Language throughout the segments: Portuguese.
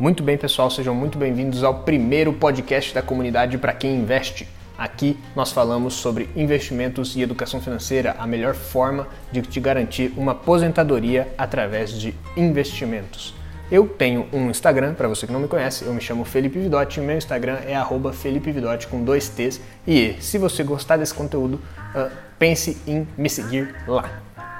Muito bem, pessoal, sejam muito bem-vindos ao primeiro podcast da comunidade para quem investe. Aqui nós falamos sobre investimentos e educação financeira, a melhor forma de te garantir uma aposentadoria através de investimentos. Eu tenho um Instagram, para você que não me conhece, eu me chamo Felipe Vidotti, meu Instagram é arroba Felipe Vidotti com dois T's. E se você gostar desse conteúdo, uh, pense em me seguir lá.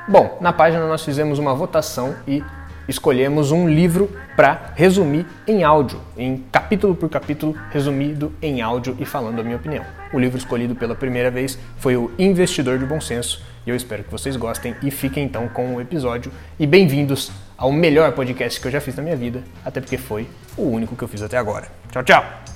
Bom, na página nós fizemos uma votação e escolhemos um livro para resumir em áudio, em capítulo por capítulo, resumido em áudio e falando a minha opinião. O livro escolhido pela primeira vez foi O Investidor de Bom Senso e eu espero que vocês gostem e fiquem então com o episódio. E bem-vindos ao melhor podcast que eu já fiz na minha vida, até porque foi o único que eu fiz até agora. Tchau, tchau!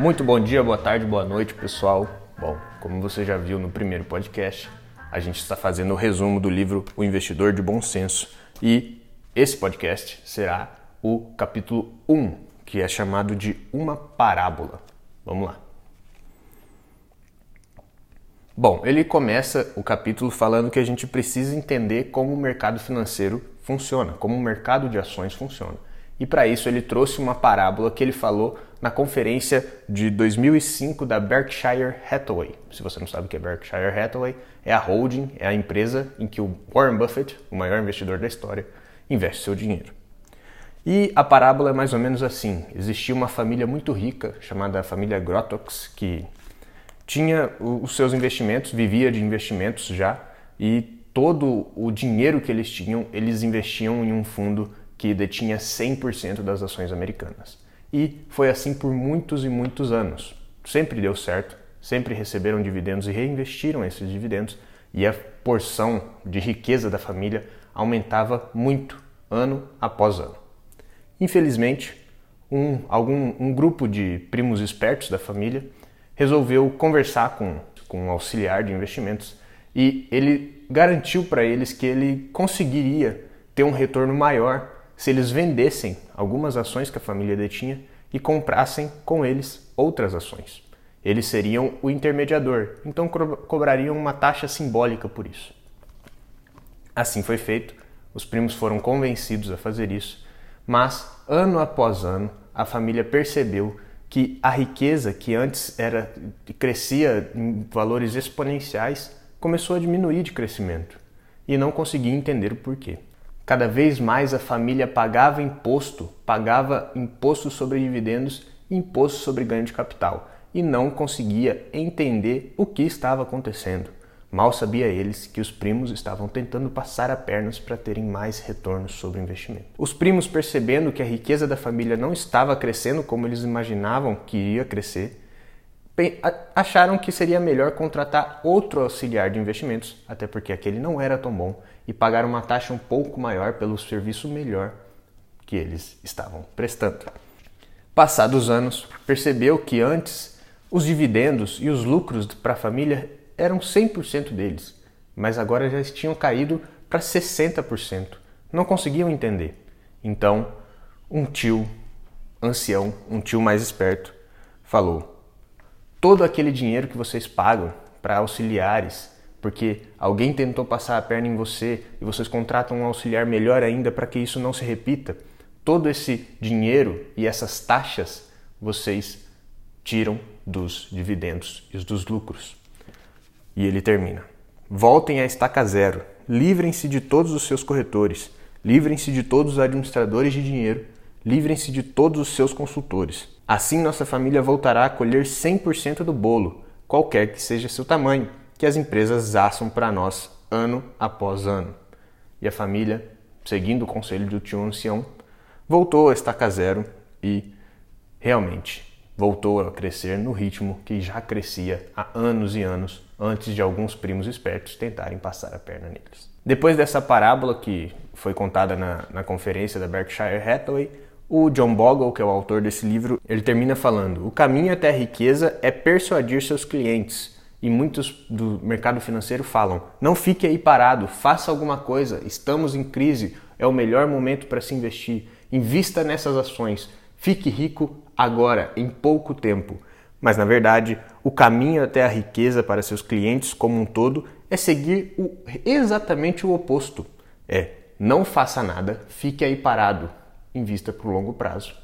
Muito bom dia, boa tarde, boa noite, pessoal. Bom, como você já viu no primeiro podcast, a gente está fazendo o resumo do livro O Investidor de Bom Senso e esse podcast será o capítulo 1, que é chamado de Uma Parábola. Vamos lá. Bom, ele começa o capítulo falando que a gente precisa entender como o mercado financeiro funciona, como o mercado de ações funciona. E para isso ele trouxe uma parábola que ele falou na conferência de 2005 da Berkshire Hathaway. Se você não sabe o que é Berkshire Hathaway, é a holding, é a empresa em que o Warren Buffett, o maior investidor da história, investe seu dinheiro. E a parábola é mais ou menos assim: existia uma família muito rica chamada família Grotox que tinha os seus investimentos, vivia de investimentos já, e todo o dinheiro que eles tinham, eles investiam em um fundo que detinha 100% das ações americanas. E foi assim por muitos e muitos anos. Sempre deu certo, sempre receberam dividendos e reinvestiram esses dividendos, e a porção de riqueza da família aumentava muito ano após ano. Infelizmente, um, algum, um grupo de primos espertos da família resolveu conversar com, com um auxiliar de investimentos e ele garantiu para eles que ele conseguiria ter um retorno maior se eles vendessem algumas ações que a família detinha e comprassem com eles outras ações. Eles seriam o intermediador, então co cobrariam uma taxa simbólica por isso. Assim foi feito, os primos foram convencidos a fazer isso, mas ano após ano a família percebeu que a riqueza que antes era crescia em valores exponenciais começou a diminuir de crescimento e não conseguia entender o porquê. Cada vez mais a família pagava imposto, pagava imposto sobre dividendos imposto sobre ganho de capital e não conseguia entender o que estava acontecendo. Mal sabia eles que os primos estavam tentando passar a pernas para terem mais retornos sobre o investimento. Os primos, percebendo que a riqueza da família não estava crescendo como eles imaginavam que iria crescer, acharam que seria melhor contratar outro auxiliar de investimentos, até porque aquele não era tão bom, e pagar uma taxa um pouco maior pelo serviço melhor que eles estavam prestando. Passados anos, percebeu que antes os dividendos e os lucros para a família eram 100% deles, mas agora já tinham caído para 60%. Não conseguiam entender. Então, um tio ancião, um tio mais esperto, falou: todo aquele dinheiro que vocês pagam para auxiliares porque alguém tentou passar a perna em você e vocês contratam um auxiliar melhor ainda para que isso não se repita. Todo esse dinheiro e essas taxas vocês tiram dos dividendos e dos lucros. E ele termina: Voltem à estaca zero, livrem-se de todos os seus corretores, livrem-se de todos os administradores de dinheiro, livrem-se de todos os seus consultores. Assim nossa família voltará a colher 100% do bolo, qualquer que seja seu tamanho que as empresas assam para nós ano após ano. E a família, seguindo o conselho do tio ancião, voltou a estaca zero e realmente voltou a crescer no ritmo que já crescia há anos e anos antes de alguns primos espertos tentarem passar a perna neles. Depois dessa parábola que foi contada na, na conferência da Berkshire Hathaway, o John Bogle, que é o autor desse livro, ele termina falando: o caminho até a riqueza é persuadir seus clientes e muitos do mercado financeiro falam: não fique aí parado, faça alguma coisa, estamos em crise, é o melhor momento para se investir. invista nessas ações, fique rico agora, em pouco tempo. Mas na verdade, o caminho até a riqueza para seus clientes como um todo é seguir o, exatamente o oposto. É, não faça nada, fique aí parado, invista para o longo prazo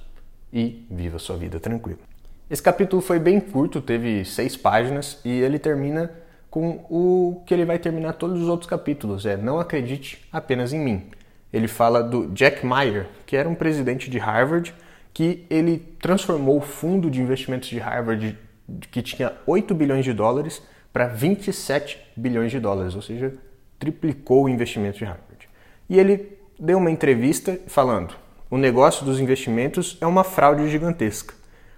e viva sua vida tranquila. Esse capítulo foi bem curto, teve seis páginas e ele termina com o que ele vai terminar todos os outros capítulos, é não acredite apenas em mim. Ele fala do Jack Meyer, que era um presidente de Harvard, que ele transformou o fundo de investimentos de Harvard, que tinha 8 bilhões de dólares, para 27 bilhões de dólares, ou seja, triplicou o investimento de Harvard. E ele deu uma entrevista falando: o negócio dos investimentos é uma fraude gigantesca.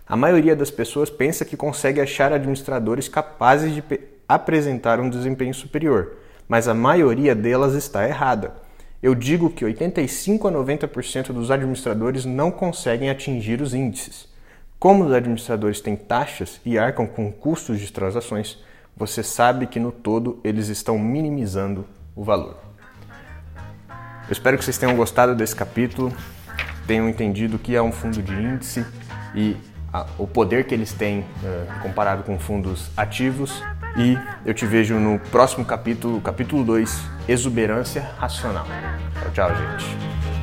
A maioria das pessoas pensa que consegue achar administradores capazes de apresentar um desempenho superior, mas a maioria delas está errada. Eu digo que 85 a 90% dos administradores não conseguem atingir os índices. Como os administradores têm taxas e arcam com custos de transações, você sabe que no todo eles estão minimizando o valor. Eu espero que vocês tenham gostado desse capítulo, tenham entendido o que é um fundo de índice e a, o poder que eles têm uh, comparado com fundos ativos e eu te vejo no próximo capítulo, capítulo 2, Exuberância Racional. Tchau, tchau, gente.